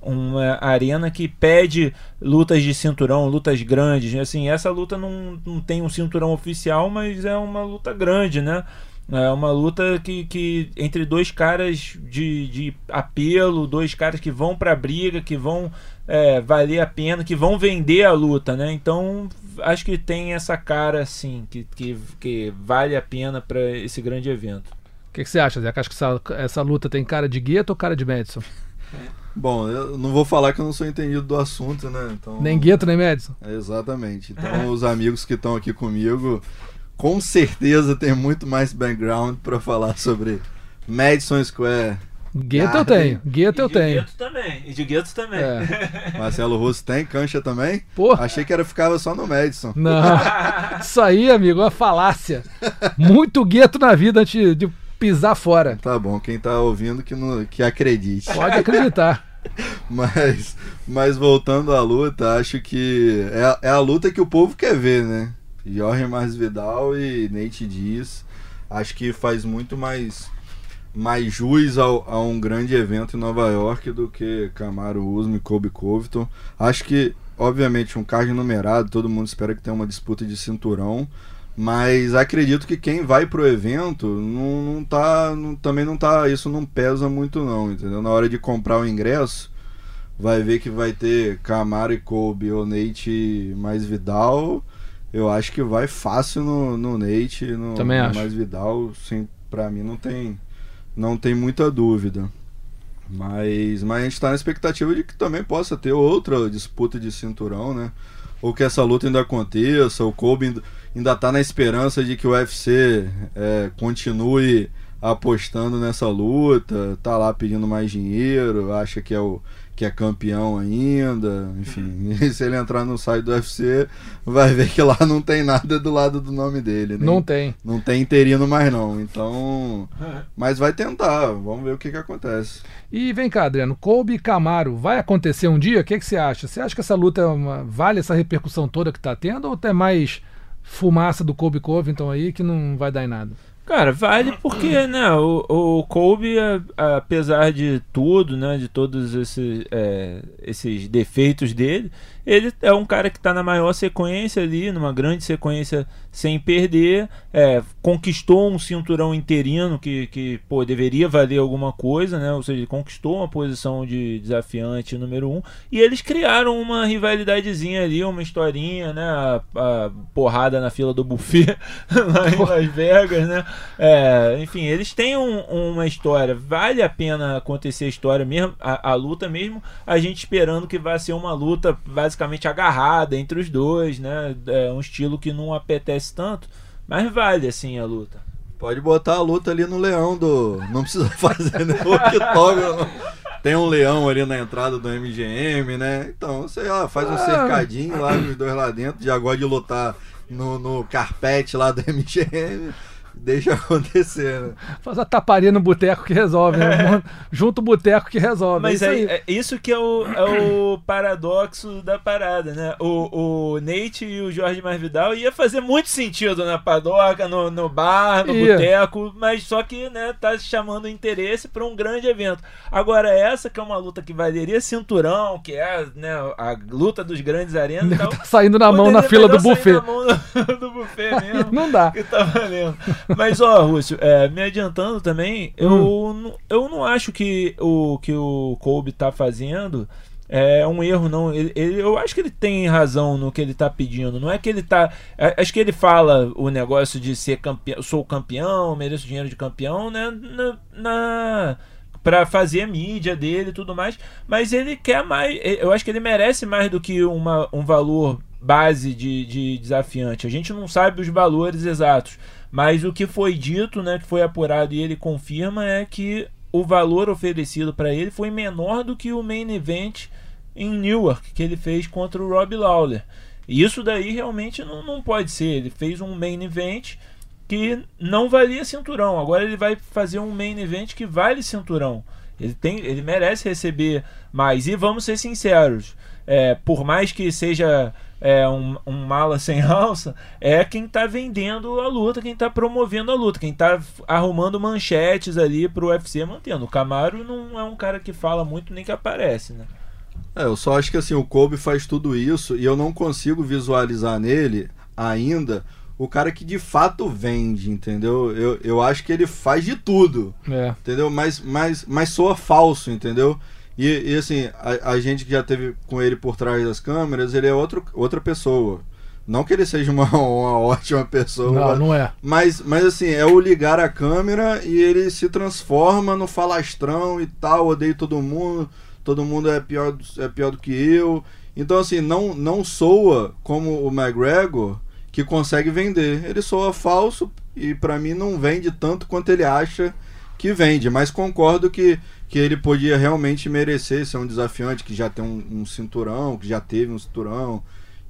uma arena que pede lutas de cinturão, lutas grandes. Assim, essa luta não, não tem um cinturão oficial, mas é uma luta grande, né? É uma luta que, que entre dois caras de, de apelo, dois caras que vão pra briga, que vão é, valer a pena, que vão vender a luta, né? Então acho que tem essa cara assim, que, que, que vale a pena pra esse grande evento. O que, que você acha, Zé? Acha que essa, essa luta tem cara de gueto ou cara de Madison? Bom, eu não vou falar que eu não sou entendido do assunto, né? Então, Nem gueto, nem Madison? É, Exatamente. Então, os amigos que estão aqui comigo, com certeza tem muito mais background para falar sobre Madison Square. Gueto eu Garden. tenho. Gueto eu tenho. Gueto também. E de Gueto também. É. Marcelo Russo tem, Cancha também. Pô, Achei que era ficava só no Madison. não. Isso aí, amigo, é uma falácia. Muito gueto na vida antes de pisar fora. Tá bom, quem tá ouvindo que, não, que acredite. Pode acreditar. Mas, mas voltando à luta, acho que é, a- é a luta que o povo quer ver, né? Jorge Masvidal e Nate Diaz. Acho que faz muito mais, mais jus ao, a um grande evento em Nova York do que Camaro Usman e Kobe Covington. Acho que, obviamente, um card numerado, todo mundo espera que tenha uma disputa de cinturão. Mas acredito que quem vai pro evento não, não tá. não- também não tá. Isso não pesa muito não, entendeu? Na hora de comprar o ingresso, vai ver que vai ter Camaro e Kobe ou Nate mais Vidal. Eu acho que vai fácil no, no Nate, no, Também no acho. mais Vidal, sim, pra mim não tem, não tem muita dúvida. Mas, mas a gente tá na expectativa de que também possa ter outra disputa de cinturão, né? Ou que essa luta ainda aconteça, o Kobe ainda, ainda tá na esperança de que o UFC é, continue apostando nessa luta, tá lá pedindo mais dinheiro, acha que é o que é campeão ainda, enfim, se ele entrar no site do UFC, vai ver que lá não tem nada do lado do nome dele, nem- Não tem. não tem interino mais não, então, mas vai tentar, vamos ver o que que acontece. E vem cá, Adriano, Kobe e Camaro, vai acontecer um dia? O que, que você acha? Você acha que essa luta é uma- vale essa repercussão toda que tá tendo ou é mais fumaça do Kobe Covington aí que não vai dar em nada? Cara, vale porque, né, o, o Kobe, apesar de tudo, né, de todos esses, é, esses defeitos dele, ele é um cara que tá na maior sequência ali, numa grande sequência sem perder, é, conquistou um cinturão interino que, que, pô, deveria valer alguma coisa, né, ou seja, ele conquistou uma posição de desafiante número um, e eles criaram uma rivalidadezinha ali, uma historinha, né, a, a porrada na fila do buffet lá em Las Vegas, né, é, enfim, eles têm um- uma história. Vale a pena acontecer a história mesmo, a, a luta mesmo, a gente esperando que vai ser uma luta basicamente agarrada entre os dois, né? É um estilo que não apetece tanto, mas vale assim a luta. Pode botar a luta ali no leão do. Não precisa fazer né? o octógono. Tem um leão ali na entrada do MGM, né? Então, sei lá, faz um Ah. cercadinho lá, os dois lá dentro. Já gosta de lutar no, no carpete lá do MGM. Deixa acontecer, né? Faz a taparia no boteco que resolve, né? Junto o boteco que resolve. Mas é aí, isso aí. é isso que é o, é o paradoxo da parada, né? O, o Nate e o Jorge Masvidal ia fazer muito sentido na padoca, no, no bar, no Ia. boteco, mas só que, né, tá chamando interesse para um grande evento. Agora, essa que é uma luta que valeria cinturão, que é né, a luta dos grandes arenas, então, Tá saindo na mão na fila do buffet. na mão do, do buffet mesmo. Não dá. que tá valendo. Mas, ó, Rússio, é, me adiantando também, eu, Hum. não- eu não acho que o que o Kobe tá fazendo é um erro, não. Ele, ele- eu acho que ele tem razão no que ele tá pedindo. Não é que ele tá. é- acho que ele fala o negócio de ser campeão, sou campeão, mereço dinheiro de campeão, né? Na. na para fazer a mídia dele e tudo mais, mas ele quer mais. Eu acho que ele merece mais do que uma, um valor base de, de desafiante. A gente não sabe os valores exatos, mas o que foi dito, né, que foi apurado e ele confirma é que o valor oferecido para ele foi menor do que o main event em Newark que ele fez contra o Rob Lawler. E isso daí realmente não, não pode ser. Ele fez um main event que não valia cinturão. Agora ele vai fazer um main event que vale cinturão. Ele, tem, ele merece receber mais. E vamos ser sinceros: é, por mais que seja é, um, um mala sem alça, é quem tá vendendo a luta, quem tá promovendo a luta, quem tá f- arrumando manchetes ali pro UFC mantendo. O Camaro não é um cara que fala muito nem que aparece, né? É, eu só acho que assim, o Kobe faz tudo isso e eu não consigo visualizar nele ainda o cara que de fato vende, entendeu? Eu, eu acho que ele faz de tudo, É. entendeu? Mas, mas, mas soa falso, entendeu? E, e, assim, a, a gente que já teve com ele por trás das câmeras, ele é outro, outra pessoa. Não que ele seja uma, uma ótima pessoa, Não, não é. mas, mas assim, é o ligar a câmera e ele se transforma no falastrão e tal, odeio todo mundo, todo mundo é pior, do- é pior do que eu. Então assim, não, não soa como o McGregor que consegue vender. Ele soa falso e pra mim não vende tanto quanto ele acha que vende. Mas concordo que, que ele podia realmente merecer ser um desafiante que já tem um, um cinturão, que já teve um cinturão.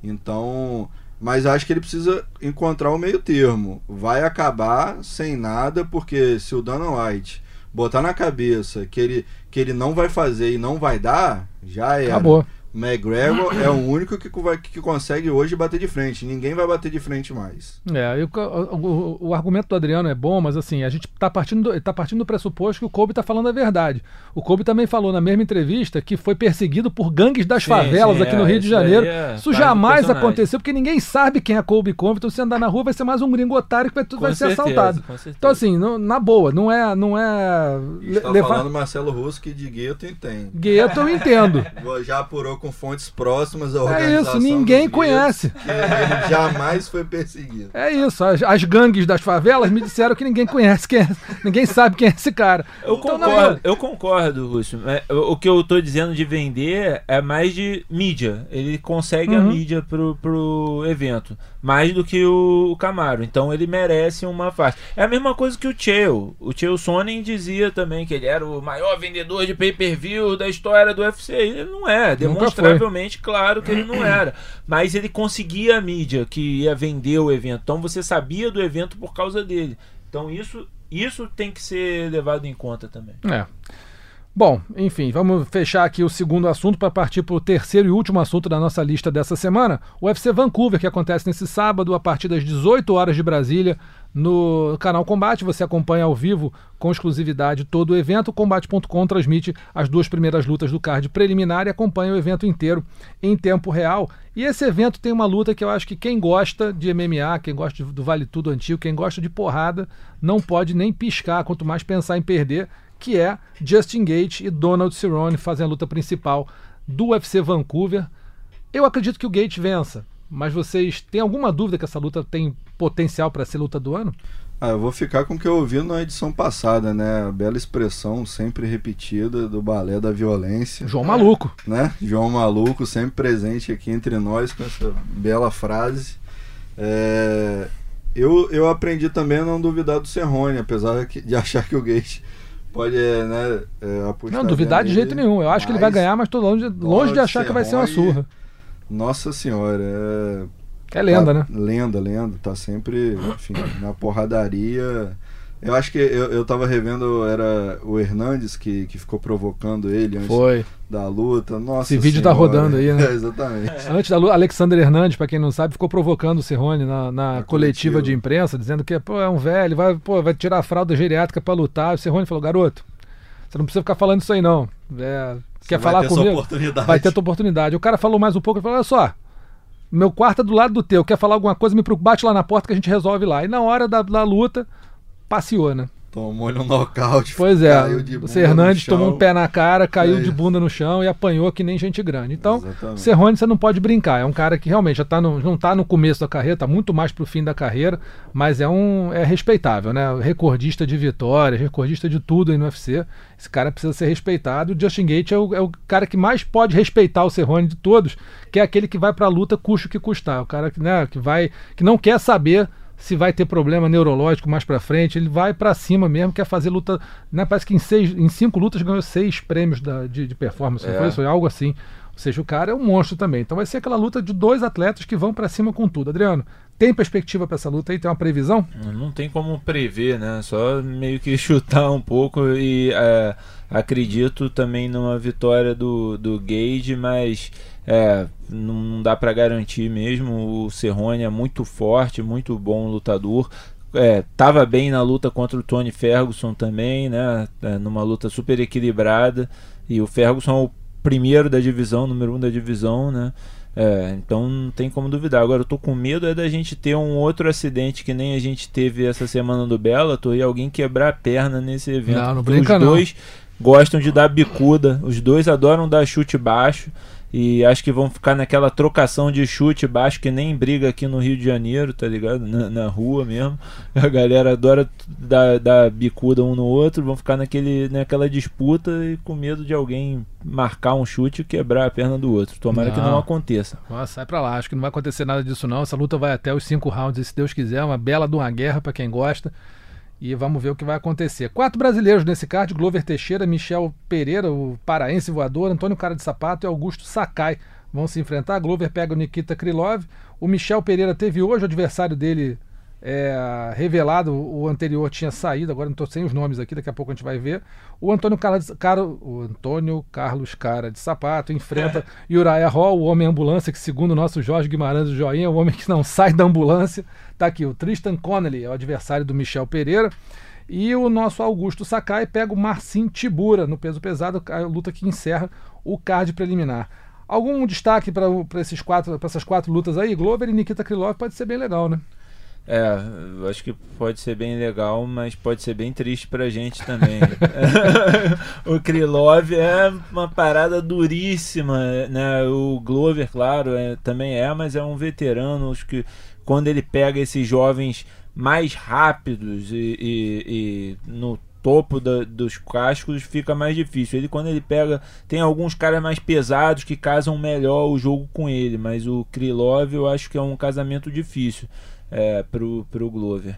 Então, mas acho que ele precisa encontrar o meio termo. Vai acabar sem nada, porque se o Dana White botar na cabeça que ele, que ele não vai fazer e não vai dar, já era. Acabou. McGregor é o único que, vai- que consegue hoje bater de frente. Ninguém vai bater de frente mais. É, e o, o- argumento do Adriano é bom, mas assim, a gente tá partindo, do, tá partindo do pressuposto que o Kobe tá falando a verdade. O Kobe também falou na mesma entrevista que foi perseguido por gangues das Sim, favelas sim, aqui no é, Rio de Janeiro. é Isso jamais aconteceu, porque ninguém sabe quem é Kobe. Então, se andar na rua, vai ser mais um gringo otário que vai, Com vai ser certeza, assaltado. com certeza. Então, assim, não- na boa, não é. Não é le- Está levar. falando Marcelo Russo que de gueto entende. Gueto eu entendo. Já apurou com fontes próximas à É organização isso, ninguém conhece. ele jamais foi perseguido. É isso, as, as gangues das favelas me disseram que ninguém conhece quem é, ninguém sabe quem é esse cara. Eu Então, concordo, eu concordo, Lúcio. É, O que eu tô dizendo de vender é mais de mídia. Ele consegue a Uhum. mídia pro, pro evento. Mais do que o, o Camaro. Então ele merece uma faixa. É a mesma coisa que o Chael. O Chael Sonnen dizia também que ele era o maior vendedor de pay-per-view da história do UFC. Ele não é. Demonstravelmente claro que ele não era. Mas ele conseguia a mídia que ia vender o evento. Então você sabia do evento por causa dele. Então isso, isso tem que ser levado em conta também. É. Bom, enfim, vamos fechar aqui o segundo assunto para partir para o terceiro e último assunto da nossa lista dessa semana. O UFC Vancouver, que acontece nesse sábado, a partir das 18 horas de Brasília, no canal Combate. Você acompanha ao vivo, com exclusividade, todo o evento. Combate.com transmite as duas primeiras lutas do card preliminar e acompanha o evento inteiro em tempo real. E esse evento tem uma luta que eu acho que quem gosta de MMA, quem gosta do Vale Tudo Antigo, quem gosta de porrada, não pode nem piscar, quanto mais pensar em perder, que é Justin Gate e Donald Cerrone fazem a luta principal do UFC Vancouver. Eu acredito que o Gate vença, mas vocês têm alguma dúvida que essa luta tem potencial para ser luta do ano? Ah, eu vou ficar com o que eu ouvi na edição passada, né? A bela expressão sempre repetida do balé da violência, João Maluco. né? João Maluco sempre presente aqui entre nós com essa bela frase. É, Eu, eu aprendi também a não duvidar do Serrone, apesar de achar que o Gate pode, é, né, é, apostar Não, duvidar de jeito nenhum. Eu acho que ele vai ganhar, mas tô longe, longe de achar que vai ser uma surra. Nossa senhora, é É lenda, Tá- né? Lenda, lenda. Tá sempre, enfim, na porradaria. Eu acho que eu, eu tava revendo, era o Hernandes que, que ficou provocando ele antes Foi. Da luta. Nossa Esse vídeo tá Senhora. rodando aí, né? É, exatamente. Antes da luta, Alexander Hernandes, pra quem não sabe, ficou provocando o Cerrone na, na coletiva coletiva. de imprensa, dizendo que pô, é um velho, vai, pô, vai tirar a fralda geriátrica pra lutar. E o Cerrone falou: garoto, você não precisa ficar falando isso aí, não. É, quer vai falar ter sua comigo? oportunidade. Vai ter tua oportunidade. O cara falou mais um pouco, ele falou: olha só. Meu quarto é do lado do teu. Quer falar alguma coisa? Me bate lá na porta que a gente resolve lá. E na hora da, da luta, passeou, né? Tomou-lhe um nocaute. Pois é, caiu de o Hernandes tomou um pé na cara, caiu É de bunda no chão e apanhou que nem gente grande. Então, Exatamente. Serrone você não pode brincar. É um cara que realmente já tá no, não está no começo da carreira, está muito mais pro fim da carreira, mas é um é respeitável, né? Recordista de vitórias, recordista de tudo aí no UFC. Esse cara precisa ser respeitado. O Justin Gate é o, é o cara que mais pode respeitar o Serrone de todos, que é aquele que vai pra luta custe o que custar. O cara que, né, que vai que não quer saber se vai ter problema neurológico mais pra frente, ele vai pra cima mesmo, quer fazer luta, né, parece que em, seis, em cinco lutas ganhou seis prêmios da- de, de performance, É. foi isso? Foi algo assim. Ou seja, o cara é um monstro também. Então vai ser aquela luta de dois atletas que vão pra cima com tudo. Adriano, tem perspectiva pra essa luta aí? Tem uma previsão? Não tem como prever, né? Só meio que chutar um pouco e é, acredito também numa vitória do, do Gage, mas é, não, não dá pra garantir mesmo. O Cerrone é muito forte, muito bom lutador. É, tava bem na luta contra o Tony Ferguson também, né? É, numa luta super equilibrada. E o Ferguson é o primeiro da divisão, número um da divisão, né? É, então não tem como duvidar. Agora eu tô com medo é da gente ter um outro acidente que nem a gente teve essa semana do Bellator e alguém quebrar a perna nesse evento. Não, não brinca Os não. dois gostam de dar bicuda, os dois adoram dar chute baixo e acho que vão ficar naquela trocação de chute baixo que nem briga aqui no Rio de Janeiro, tá ligado? Na, na rua mesmo. A galera adora dar, dar bicuda um no outro, vão ficar naquele, naquela disputa e com medo de alguém marcar um chute e quebrar a perna do outro. Tomara que Não. não aconteça. Nossa, sai pra lá. Acho que não vai acontecer nada disso, não. Essa luta vai até os cinco rounds, e se Deus quiser. Uma bela de uma guerra pra quem gosta. E vamos ver o que vai acontecer. Quatro brasileiros nesse card: Glover Teixeira, Michel Pereira, o paraense voador, Antônio Cara de Sapato e Augusto Sakai vão se enfrentar. Glover pega o Nikita Krylov. O Michel Pereira teve hoje o adversário dele é, revelado. O anterior tinha saído, agora não estou sem os nomes aqui, daqui a pouco a gente vai ver. O Antônio Carlos, Caro- o Antônio Carlos Cara de Sapato enfrenta Uriah Hall, o homem ambulância, que segundo o nosso Jorge Guimarães do Joinha, é o homem que não sai da ambulância. Tá aqui, o Tristan Connelly, é o adversário do Michel Pereira. E o nosso Augusto Sakai pega o Marcin Tibura no peso pesado, a luta que encerra o card preliminar. Algum destaque para esses quatro, para essas quatro lutas aí? Glover e Nikita Krylov pode ser bem legal, né? É, acho que pode ser bem legal, mas pode ser bem triste pra gente também. o Krylov é uma parada duríssima, né? O Glover, claro, é- também é, mas é um veterano. Acho que quando ele pega esses jovens mais rápidos e, e- e no topo da- dos cascos fica mais difícil. Ele quando ele pega, tem alguns caras mais pesados que casam melhor o jogo com ele, mas o Krylov eu acho que é um casamento difícil é, pro, pro Glover.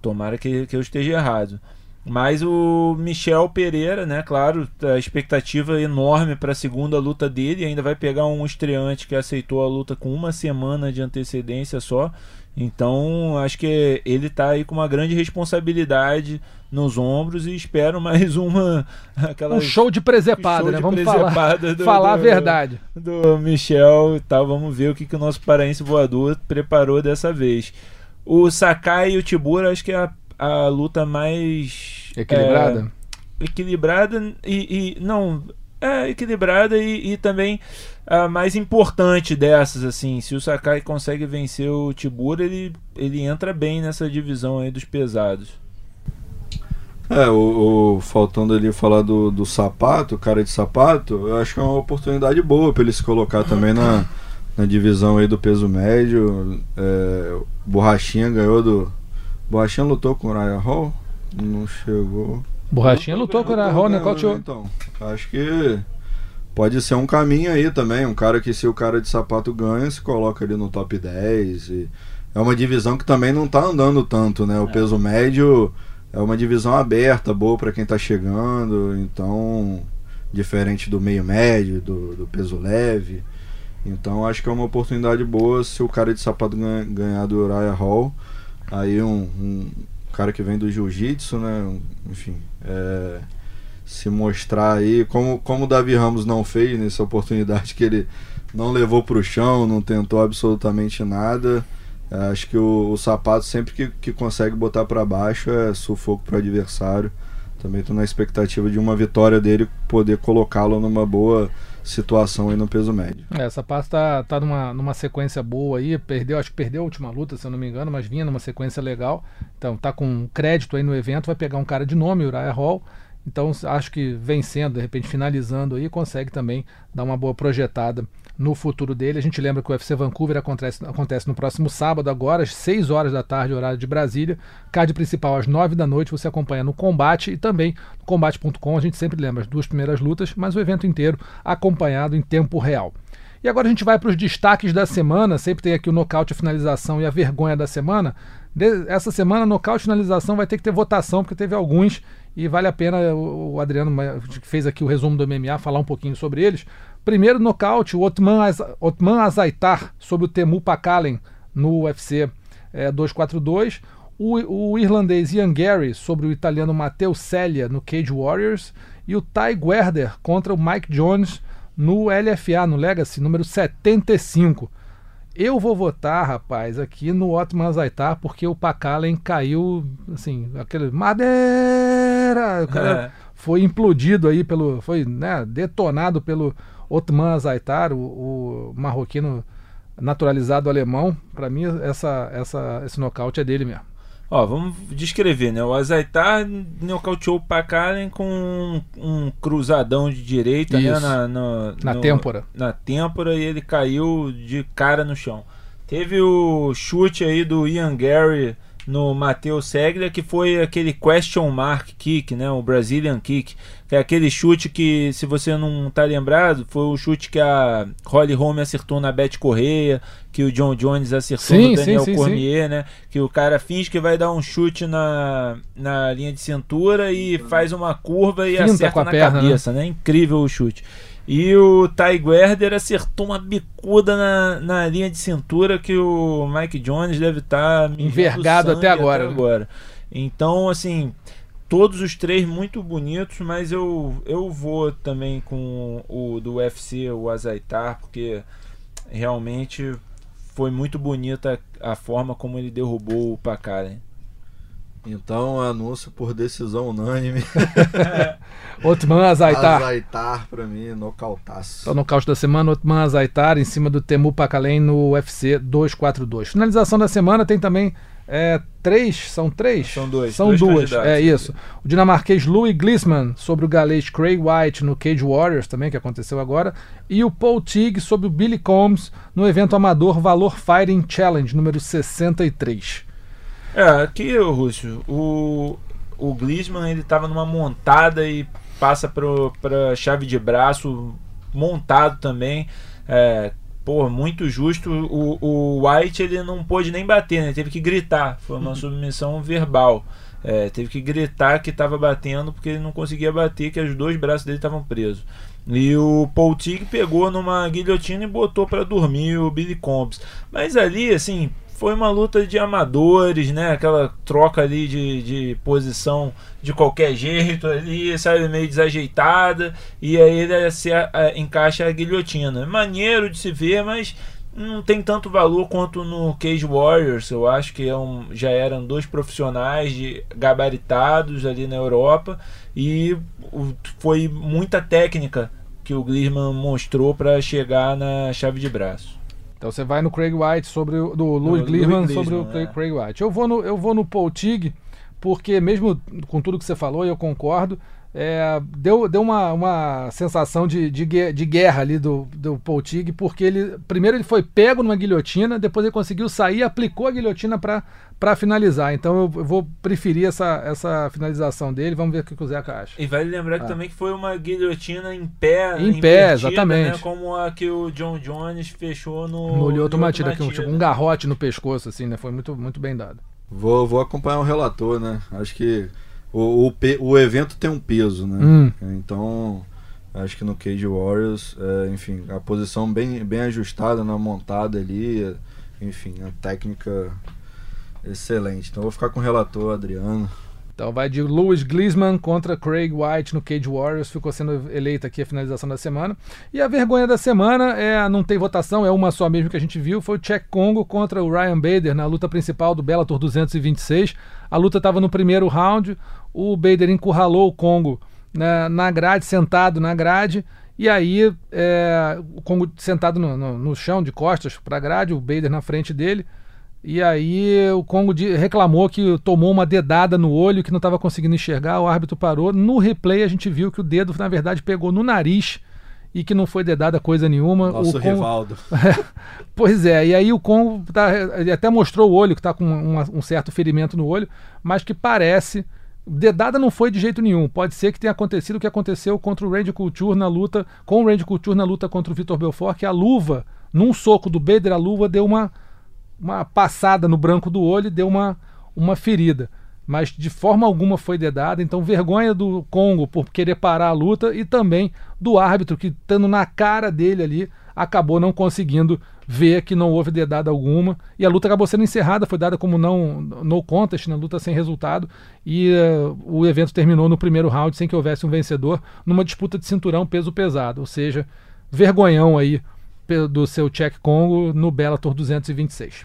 Tomara que, que eu esteja errado. Mas o Michel Pereira, né? Claro, a expectativa é enorme para a segunda luta dele. Ainda vai pegar um estreante que aceitou a luta com uma semana de antecedência só. Então, acho que ele tá aí com uma grande responsabilidade nos ombros e espero mais uma aquela Um show de presepada, show né? de Vamos falar, presepada do- falar a do- verdade. do Michel e tal. Vamos ver o que, que o nosso paraense voador preparou dessa vez. O Sakai e o Tibura, acho que é a, a luta mais Equilibrada? é, equilibrada e, e- não é equilibrada e, e também a mais importante dessas assim. Se o Sakai consegue vencer o Tibura, ele ele entra bem nessa divisão aí dos pesados. É, o, o- faltando ali falar do, do sapato, cara de sapato, eu acho que é uma oportunidade boa para ele se colocar também na, na divisão aí do peso médio. É, Borrachinha ganhou do. Borrachinha lutou com o Ryan Hall? Não chegou. Borrachinha lutou com a Ron, nocauteou. Então, acho que pode ser um caminho aí também. Um cara que, se o cara de sapato ganha, se coloca ali no top 10. e é uma divisão que também não tá andando tanto, né? O peso médio é uma divisão aberta, boa para quem tá chegando. Então, diferente do meio médio, do, do peso leve. Então, acho que é uma oportunidade boa se o cara de sapato ganha- ganhar do Uriah Hall. Aí, um, um cara que vem do jiu-jitsu, né? Enfim, é, se mostrar aí, como, como o Davi Ramos não fez nessa oportunidade que ele não levou para o chão, não tentou absolutamente nada. É, Acho que o, o sapato sempre que, que consegue botar para baixo é sufoco para o adversário. Também estou na expectativa de uma vitória dele poder colocá-lo numa boa situação aí no peso médio. É, essa parte tá, tá numa, numa sequência boa aí, perdeu, acho que perdeu a última luta, se eu não me engano, mas vinha numa sequência legal. Então tá com crédito aí no evento, vai pegar um cara de nome, Uriah Hall. Então acho que vencendo, de repente finalizando aí, consegue também dar uma boa projetada no futuro dele. A gente lembra que o UFC Vancouver acontece, acontece no próximo sábado, agora, às 6 horas da tarde, horário de Brasília. Card principal às 9 da noite, você acompanha no Combate e também no combate.com. A gente sempre lembra as duas primeiras lutas, mas o evento inteiro acompanhado em tempo real. E agora a gente vai para os destaques da semana. Sempre tem aqui o nocaute, a finalização e a vergonha da semana. De, essa semana, nocaute finalização vai ter que ter votação, porque teve alguns e vale a pena o, o Adriano, que fez aqui o resumo do MMA, falar um pouquinho sobre eles. Primeiro nocaute, o Otman, Otman Azaitar sobre o Temu Pakalen no UFC é, 242. O, o, irlandês Ian Gary sobre o italiano Matteo Celia no Cage Warriors. E o Ty Guerder contra o Mike Jones no LFA, no Legacy, número 75. Eu vou votar, rapaz, aqui no Otman Azaitar, porque o Pakalen caiu, assim, aquele madeira. O cara é. foi implodido aí pelo. Foi né, detonado pelo Otman Azaitar, o, o marroquino naturalizado alemão, para mim essa, essa, esse nocaute é dele mesmo. Ó, vamos descrever, né? O Azaitar nocauteou o Pakalen com um, um, cruzadão de direita né? na, na, na no, têmpora. Na têmpora e ele caiu de cara no chão. Teve o chute aí do Ian Gary no Matheus Seglia, que foi aquele question mark kick, né? O Brazilian kick. É aquele chute que, se você não tá lembrado, foi o chute que a Holly Holm acertou na Beth Correia, que o John Jones acertou sim, no Daniel sim, sim, Cormier, né? Que o cara finge que vai dar um chute na, na linha de cintura e faz uma curva e Finta acerta na perna, né? cabeça, né? né? Incrível o chute. E o Ty Guerder acertou uma bicuda na, na linha de cintura que o Mike Jones deve estar tá envergado até agora. Até agora. Então, assim, todos os três muito bonitos, mas eu, eu vou também com o do UFC, o Azaitar, porque realmente foi muito bonita a forma como ele derrubou o Pacaren. Então, anúncio por decisão unânime. Otman Azaitar. Azaitar, pra mim, nocautaço. Então, nocaute da semana, Otman Azaitar em cima do Temu Pacalen no UFC 242. Finalização da semana tem também é, três, são três? São dois. São dois duas, é isso. O dinamarquês Louis Glisman sobre o galês Craig White no Cage Warriors também, que aconteceu agora. E o Paul Teague sobre o Billy Combs no evento amador Valor Fighting Challenge número 63. É, aqui, o Rússio, o, o Glisman ele tava numa montada e passa para chave de braço montado também. É, pô, muito justo. O, o White ele não pôde nem bater, né? Teve que gritar. Foi uma submissão verbal. É, teve que gritar que estava batendo porque ele não conseguia bater, que os dois braços dele estavam presos. E o Paul Tig pegou numa guilhotina e botou para dormir o Billy Combs. Mas ali, assim, foi uma luta de amadores, né? Aquela troca ali de, de posição de qualquer jeito ali, sabe, meio desajeitada, e aí ele se a, a, encaixa a guilhotina. Maneiro de se ver, mas não tem tanto valor quanto no Cage Warriors. Eu acho que é um, já eram dois profissionais de, gabaritados ali na Europa e o, foi muita técnica que o Glisman mostrou para chegar na chave de braço. Então você vai no Craig White sobre o do Louis Gleeman sobre o é. Craig White. Eu vou no eu vou no Paul Tig porque mesmo com tudo que você falou, eu concordo, é, deu, deu uma, uma sensação de, de, de guerra ali do, do Paul Tig, porque ele primeiro ele foi pego numa guilhotina, depois ele conseguiu sair, aplicou a guilhotina para finalizar. Então eu, eu, vou preferir essa, essa finalização dele. Vamos ver o que o Zeca acha. E vale lembrar ah. que também que foi uma guilhotina em pé, em pé, exatamente, né, como a que o John Jones fechou no no Lyoto Matida, que tipo, um garrote no pescoço assim, né? Foi muito muito bem dado. Vou, vou acompanhar o relator, né? Acho que o, o, o evento tem um peso, né? Hum. Então, acho que no Cage Warriors, é, enfim, a posição bem, bem ajustada na montada ali, enfim, a técnica excelente. Então, vou ficar com o relator, Adriano. Então vai de Louis Glisman contra Craig White no Cage Warriors, ficou sendo eleita aqui a finalização da semana. E a vergonha da semana é não tem votação, é uma só mesmo que a gente viu, foi o Czech Congo contra o Ryan Bader na luta principal do Bellator 226. A luta estava no primeiro round, o Bader encurralou o Congo na, na grade, sentado na grade, E aí, é, o Congo sentado no, no, no chão, de costas para a grade, o Bader na frente dele. E aí o Congo reclamou que tomou uma dedada no olho, que não estava conseguindo enxergar, o árbitro parou. No replay a gente viu que o dedo, na verdade, pegou no nariz e que não foi dedada coisa nenhuma. Nosso o Congo... Rivaldo. pois é, e aí o Congo tá, ele até mostrou o olho, que está com uma, um certo ferimento no olho, mas que parece. Dedada não foi de jeito nenhum. Pode ser que tenha acontecido o que aconteceu contra o Randy Couture na luta, com o Randy Couture na luta contra o Vitor Belfort, que a luva, num soco do Bader, a luva deu uma uma passada no branco do olho e deu uma, uma ferida. Mas de forma alguma foi dedada, então vergonha do Congo por querer parar a luta e também do árbitro que, estando na cara dele ali, acabou não conseguindo ver que não houve dedada alguma. E a luta acabou sendo encerrada, foi dada como não no contest, na luta sem resultado. E uh, o evento terminou no primeiro round sem que houvesse um vencedor, numa disputa de cinturão peso pesado. Ou seja, vergonhão aí do seu Check Congo no Bellator 226.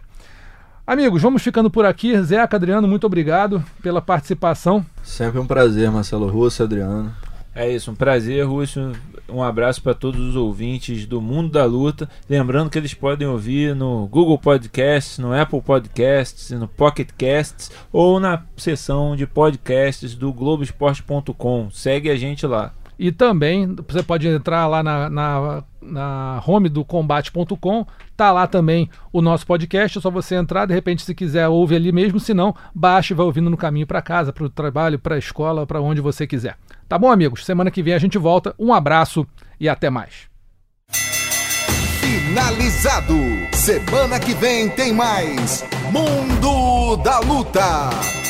Amigos, vamos ficando por aqui. Zeca, Adriano, muito obrigado pela participação. Sempre um prazer, Marcelo Russo, Adriano. É isso, um prazer, Russo. Um abraço para todos os ouvintes do Mundo da Luta. Lembrando que eles podem ouvir no Google Podcasts, no Apple Podcasts, no Pocket Casts ou na seção de podcasts do Globoesporte.com. Segue a gente lá. E também você pode entrar lá na, na, na home do combate.com, tá lá também o nosso podcast, é só você entrar, de repente se quiser ouve ali mesmo, se não, baixe e vai ouvindo no caminho para casa, para o trabalho, para a escola, para onde você quiser. Tá bom, amigos? Semana que vem a gente volta. Um abraço e até mais. Finalizado. Semana que vem tem mais Mundo da Luta.